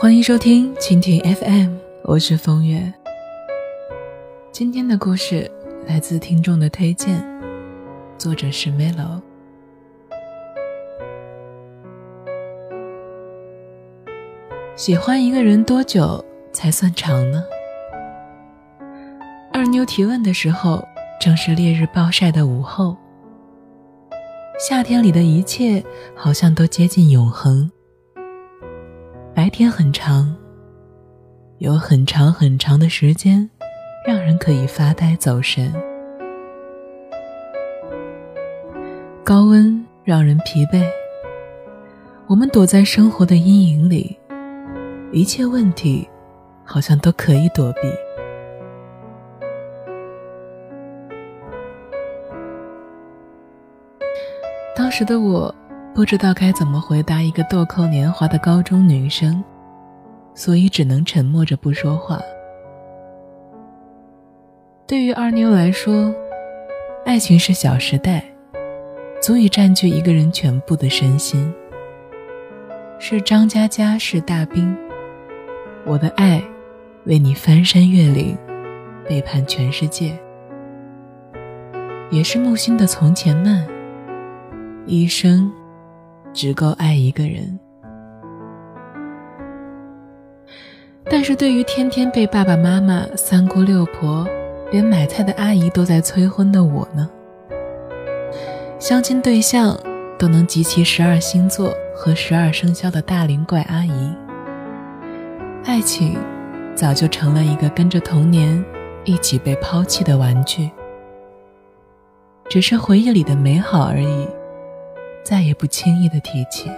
欢迎收听蜻蜓 FM，我是风月。今天的故事来自听众的推荐，作者是 Melo。喜欢一个人多久才算长呢？二妞提问的时候，正是烈日暴晒的午后。夏天里的一切好像都接近永恒。白天很长，有很长很长的时间，让人可以发呆走神。高温让人疲惫，我们躲在生活的阴影里，一切问题好像都可以躲避。当时的我不知道该怎么回答一个豆蔻年华的高中女生，所以只能沉默着不说话。对于二妞来说，爱情是小时代，足以占据一个人全部的身心。是张嘉佳是大兵，我的爱为你翻山越岭，背叛全世界。也是木心的从前慢。一生只够爱一个人，但是对于天天被爸爸妈妈、三姑六婆，连买菜的阿姨都在催婚的我呢？相亲对象都能集齐十二星座和十二生肖的大龄怪阿姨，爱情早就成了一个跟着童年一起被抛弃的玩具，只是回忆里的美好而已。再也不轻易的提起。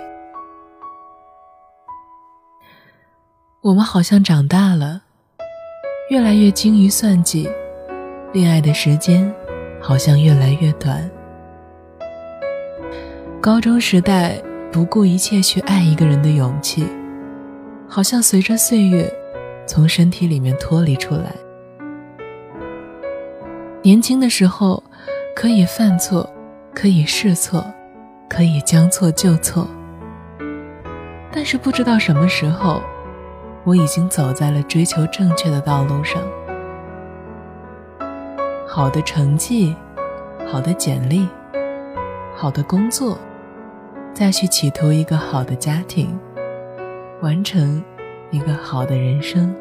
我们好像长大了，越来越精于算计，恋爱的时间好像越来越短。高中时代不顾一切去爱一个人的勇气，好像随着岁月从身体里面脱离出来。年轻的时候可以犯错，可以试错。可以将错就错，但是不知道什么时候，我已经走在了追求正确的道路上。好的成绩，好的简历，好的工作，再去企图一个好的家庭，完成一个好的人生。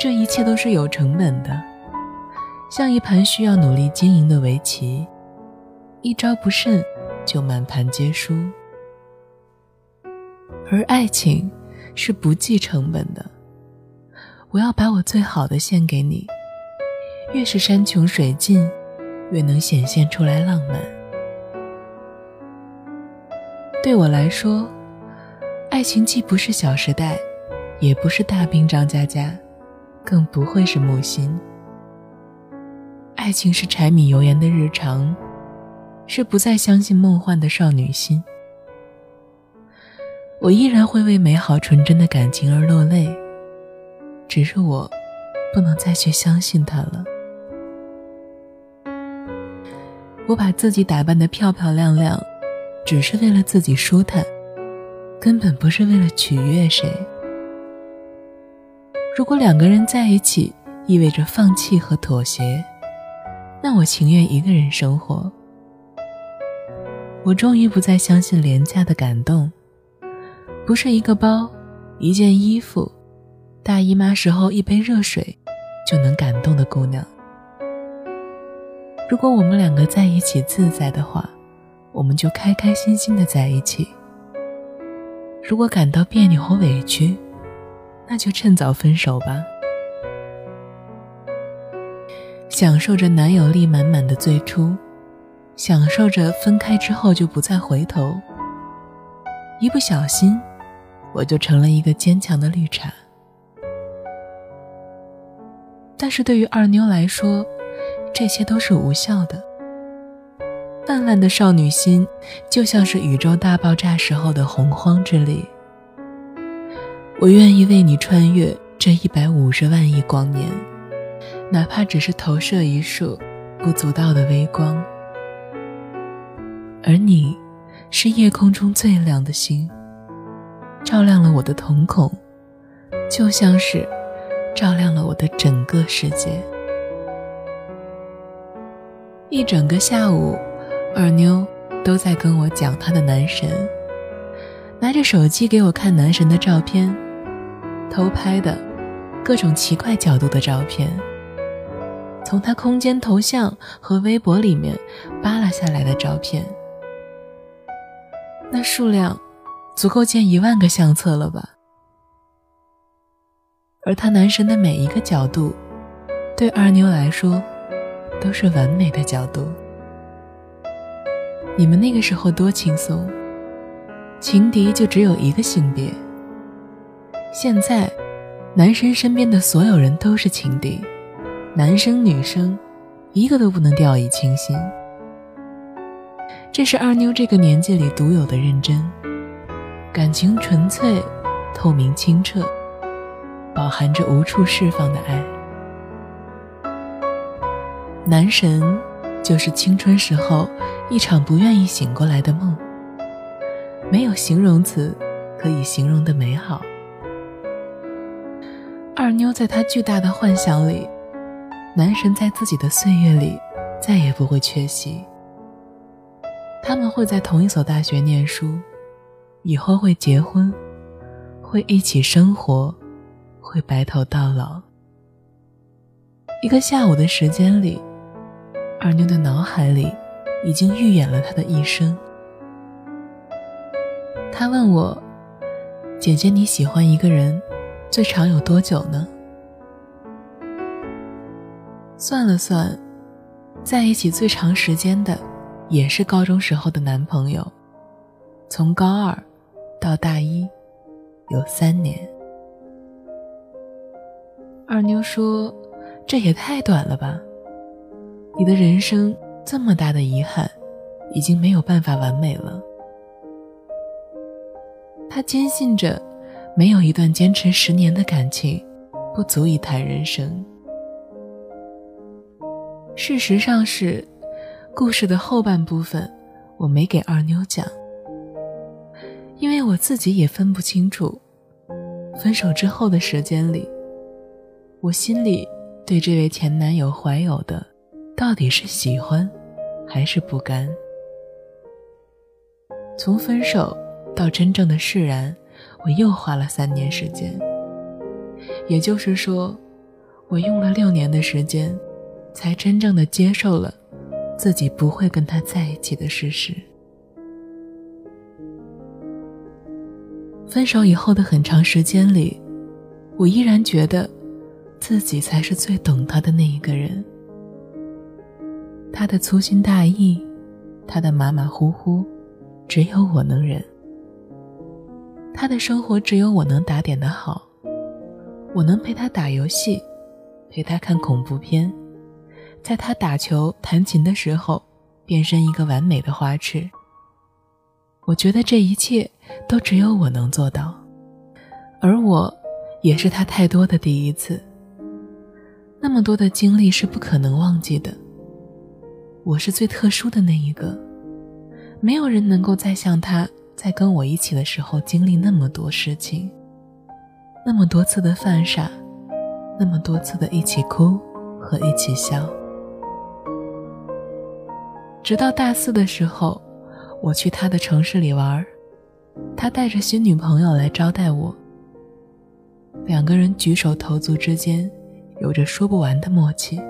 这一切都是有成本的，像一盘需要努力经营的围棋。一招不慎，就满盘皆输。而爱情是不计成本的，我要把我最好的献给你。越是山穷水尽，越能显现出来浪漫。对我来说，爱情既不是《小时代》，也不是大兵张嘉佳，更不会是木心。爱情是柴米油盐的日常。是不再相信梦幻的少女心，我依然会为美好纯真的感情而落泪，只是我不能再去相信他了。我把自己打扮的漂漂亮亮，只是为了自己舒坦，根本不是为了取悦谁。如果两个人在一起意味着放弃和妥协，那我情愿一个人生活。我终于不再相信廉价的感动，不是一个包、一件衣服、大姨妈时候一杯热水就能感动的姑娘。如果我们两个在一起自在的话，我们就开开心心的在一起；如果感到别扭和委屈，那就趁早分手吧。享受着男友力满满的最初。享受着分开之后就不再回头，一不小心，我就成了一个坚强的绿茶。但是对于二妞来说，这些都是无效的。泛滥的少女心，就像是宇宙大爆炸时候的洪荒之力。我愿意为你穿越这一百五十万亿光年，哪怕只是投射一束不足道的微光。而你，是夜空中最亮的星，照亮了我的瞳孔，就像是照亮了我的整个世界。一整个下午，二妞都在跟我讲她的男神，拿着手机给我看男神的照片，偷拍的各种奇怪角度的照片，从他空间头像和微博里面扒拉下来的照片，那数量足够建一万个相册了吧？而他男神的每一个角度，对二妞来说。都是完美的角度。你们那个时候多轻松，情敌就只有一个性别。现在，男神身边的所有人都是情敌，男生女生，一个都不能掉以轻心。这是二妞这个年纪里独有的认真，感情纯粹、透明清澈，饱含着无处释放的爱。男神，就是青春时候一场不愿意醒过来的梦。没有形容词可以形容的美好。二妞在她巨大的幻想里，男神在自己的岁月里再也不会缺席。他们会在同一所大学念书，以后会结婚，会一起生活，会白头到老。一个下午的时间里。二妞的脑海里已经预演了他的一生。他问我：“姐姐，你喜欢一个人最长有多久呢？”算了算，在一起最长时间的也是高中时候的男朋友，从高二到大一有三年。二妞说：“这也太短了吧。”你的人生这么大的遗憾，已经没有办法完美了。他坚信着，没有一段坚持十年的感情，不足以谈人生。事实上是，故事的后半部分我没给二妞讲，因为我自己也分不清楚，分手之后的时间里，我心里对这位前男友怀有的。到底是喜欢，还是不甘？从分手到真正的释然，我又花了三年时间。也就是说，我用了六年的时间，才真正的接受了自己不会跟他在一起的事实。分手以后的很长时间里，我依然觉得，自己才是最懂他的那一个人。他的粗心大意，他的马马虎虎，只有我能忍。他的生活只有我能打点的好，我能陪他打游戏，陪他看恐怖片，在他打球弹琴的时候，变身一个完美的花痴。我觉得这一切都只有我能做到，而我，也是他太多的第一次。那么多的经历是不可能忘记的。我是最特殊的那一个，没有人能够再像他在跟我一起的时候经历那么多事情，那么多次的犯傻，那么多次的一起哭和一起笑。直到大四的时候，我去他的城市里玩，他带着新女朋友来招待我，两个人举手投足之间有着说不完的默契。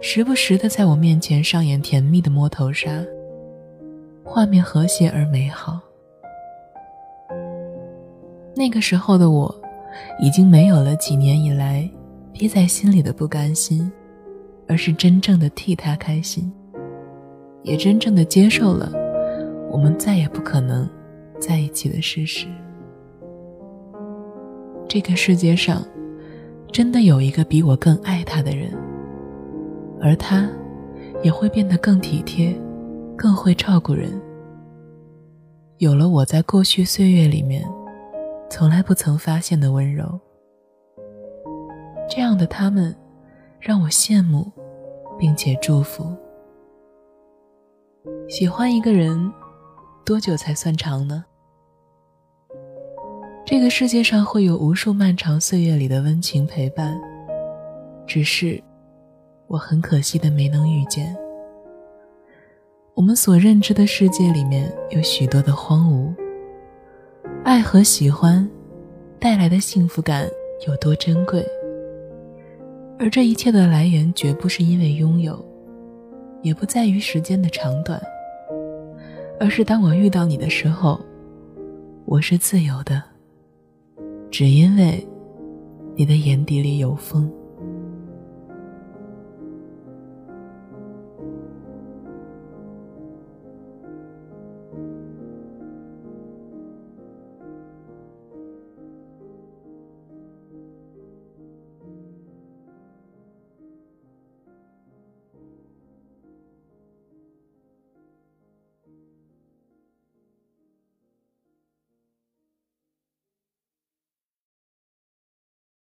时不时的在我面前上演甜蜜的摸头杀，画面和谐而美好。那个时候的我，已经没有了几年以来憋在心里的不甘心，而是真正的替他开心，也真正的接受了我们再也不可能在一起的事实。这个世界上，真的有一个比我更爱他的人。而他，也会变得更体贴，更会照顾人。有了我在过去岁月里面，从来不曾发现的温柔。这样的他们，让我羡慕，并且祝福。喜欢一个人，多久才算长呢？这个世界上会有无数漫长岁月里的温情陪伴，只是我很可惜的没能遇见。我们所认知的世界里面有许多的荒芜，爱和喜欢带来的幸福感有多珍贵，而这一切的来源绝不是因为拥有，也不在于时间的长短，而是当我遇到你的时候，我是自由的。只因为，你的眼底里有风。